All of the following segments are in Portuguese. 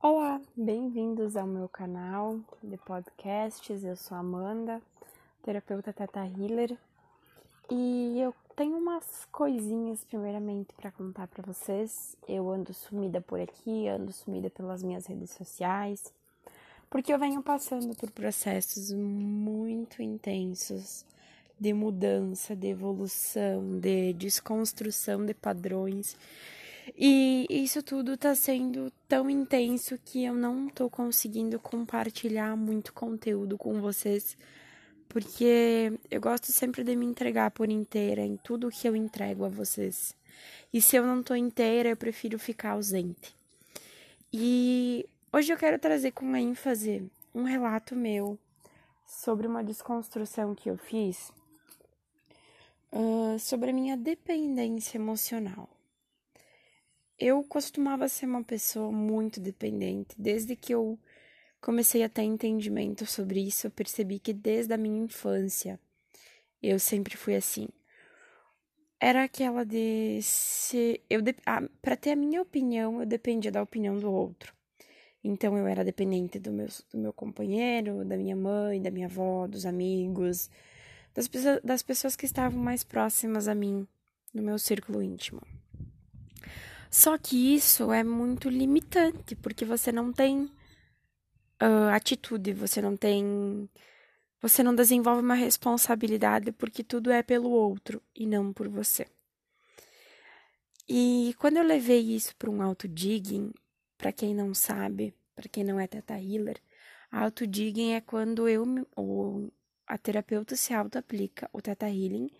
Olá, bem-vindos ao meu canal de podcasts. Eu sou Amanda, terapeuta Teta Healer, e eu tenho umas coisinhas primeiramente para contar para vocês. Eu ando sumida por aqui, ando sumida pelas minhas redes sociais, porque eu venho passando por processos muito intensos de mudança, de evolução, de desconstrução de padrões e isso tudo tá sendo tão intenso que eu não tô conseguindo compartilhar muito conteúdo com vocês, porque eu gosto sempre de me entregar por inteira em tudo que eu entrego a vocês. E se eu não tô inteira, eu prefiro ficar ausente. E hoje eu quero trazer com ênfase um relato meu sobre uma desconstrução que eu fiz uh, sobre a minha dependência emocional. Eu costumava ser uma pessoa muito dependente. Desde que eu comecei a ter entendimento sobre isso, eu percebi que desde a minha infância eu sempre fui assim. Era aquela de se eu de, ah, para ter a minha opinião, eu dependia da opinião do outro. Então eu era dependente do meu, do meu companheiro, da minha mãe, da minha avó, dos amigos, das, das pessoas que estavam mais próximas a mim, no meu círculo íntimo. Só que isso é muito limitante, porque você não tem uh, atitude, você não tem. Você não desenvolve uma responsabilidade porque tudo é pelo outro e não por você. E quando eu levei isso para um autodigging, para quem não sabe, para quem não é teta healer, autodigging é quando eu ou a terapeuta se auto-aplica o teta healing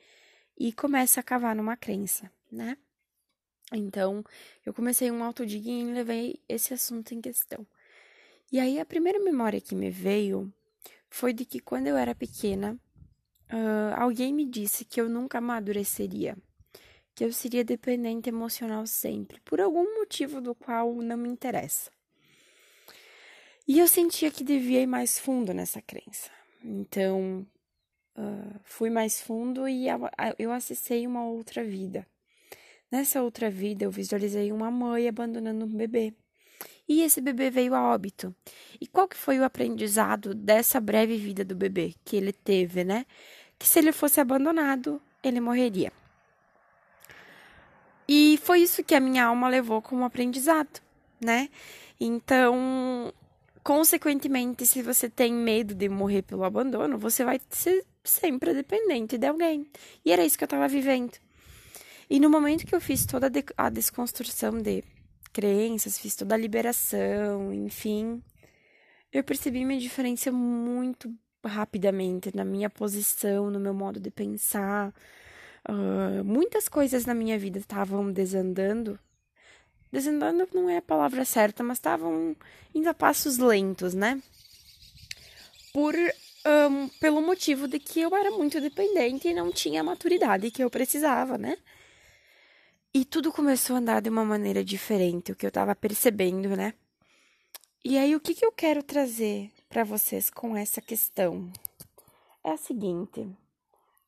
e começa a cavar numa crença, né? Então, eu comecei um autodigging e levei esse assunto em questão. E aí, a primeira memória que me veio foi de que quando eu era pequena, uh, alguém me disse que eu nunca amadureceria, que eu seria dependente emocional sempre, por algum motivo do qual não me interessa. E eu sentia que devia ir mais fundo nessa crença. Então, uh, fui mais fundo e eu acessei uma outra vida Nessa outra vida, eu visualizei uma mãe abandonando um bebê. E esse bebê veio a óbito. E qual que foi o aprendizado dessa breve vida do bebê que ele teve, né? Que se ele fosse abandonado, ele morreria. E foi isso que a minha alma levou como aprendizado, né? Então, consequentemente, se você tem medo de morrer pelo abandono, você vai ser sempre dependente de alguém. E era isso que eu estava vivendo. E no momento que eu fiz toda a desconstrução de crenças, fiz toda a liberação, enfim, eu percebi minha diferença muito rapidamente na minha posição, no meu modo de pensar. Uh, muitas coisas na minha vida estavam desandando. Desandando não é a palavra certa, mas estavam indo a passos lentos, né? Por um, pelo motivo de que eu era muito dependente e não tinha a maturidade que eu precisava, né? Tudo começou a andar de uma maneira diferente, o que eu tava percebendo, né? E aí, o que, que eu quero trazer para vocês com essa questão? É a seguinte.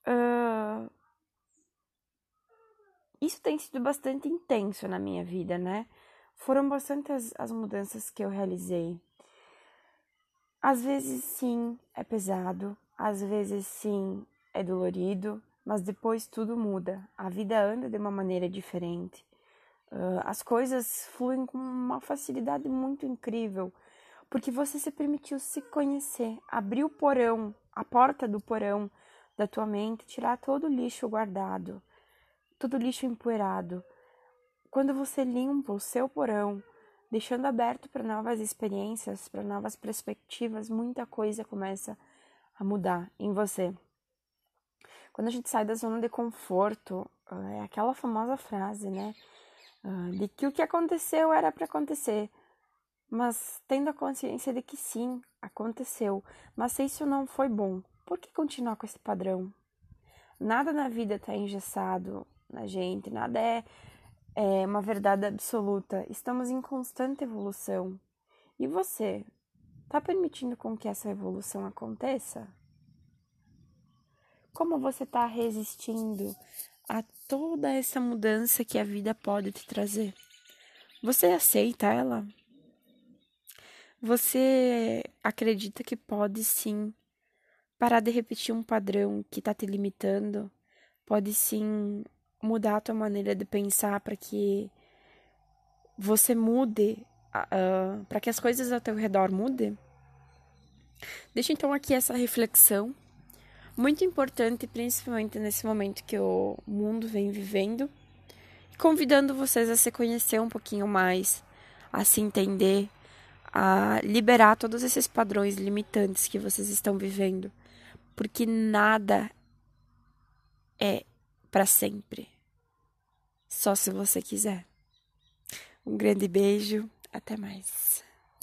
Uh, isso tem sido bastante intenso na minha vida, né? Foram bastante as, as mudanças que eu realizei. Às vezes, sim, é pesado. Às vezes, sim, é dolorido mas depois tudo muda. A vida anda de uma maneira diferente. Uh, as coisas fluem com uma facilidade muito incrível, porque você se permitiu se conhecer, abrir o porão, a porta do porão da tua mente, tirar todo o lixo guardado, todo o lixo empoeirado. Quando você limpa o seu porão, deixando aberto para novas experiências, para novas perspectivas, muita coisa começa a mudar em você. Quando a gente sai da zona de conforto, é aquela famosa frase, né? Ah, de que o que aconteceu era para acontecer, mas tendo a consciência de que sim, aconteceu, mas se isso não foi bom, por que continuar com esse padrão? Nada na vida está engessado na gente, nada é, é uma verdade absoluta. Estamos em constante evolução. E você, está permitindo com que essa evolução aconteça? Como você está resistindo a toda essa mudança que a vida pode te trazer? Você aceita ela? Você acredita que pode sim parar de repetir um padrão que está te limitando? Pode sim mudar a tua maneira de pensar para que você mude, uh, para que as coisas ao teu redor mudem? Deixa então aqui essa reflexão, muito importante, principalmente nesse momento que o mundo vem vivendo, convidando vocês a se conhecer um pouquinho mais, a se entender, a liberar todos esses padrões limitantes que vocês estão vivendo, porque nada é para sempre. Só se você quiser. Um grande beijo, até mais.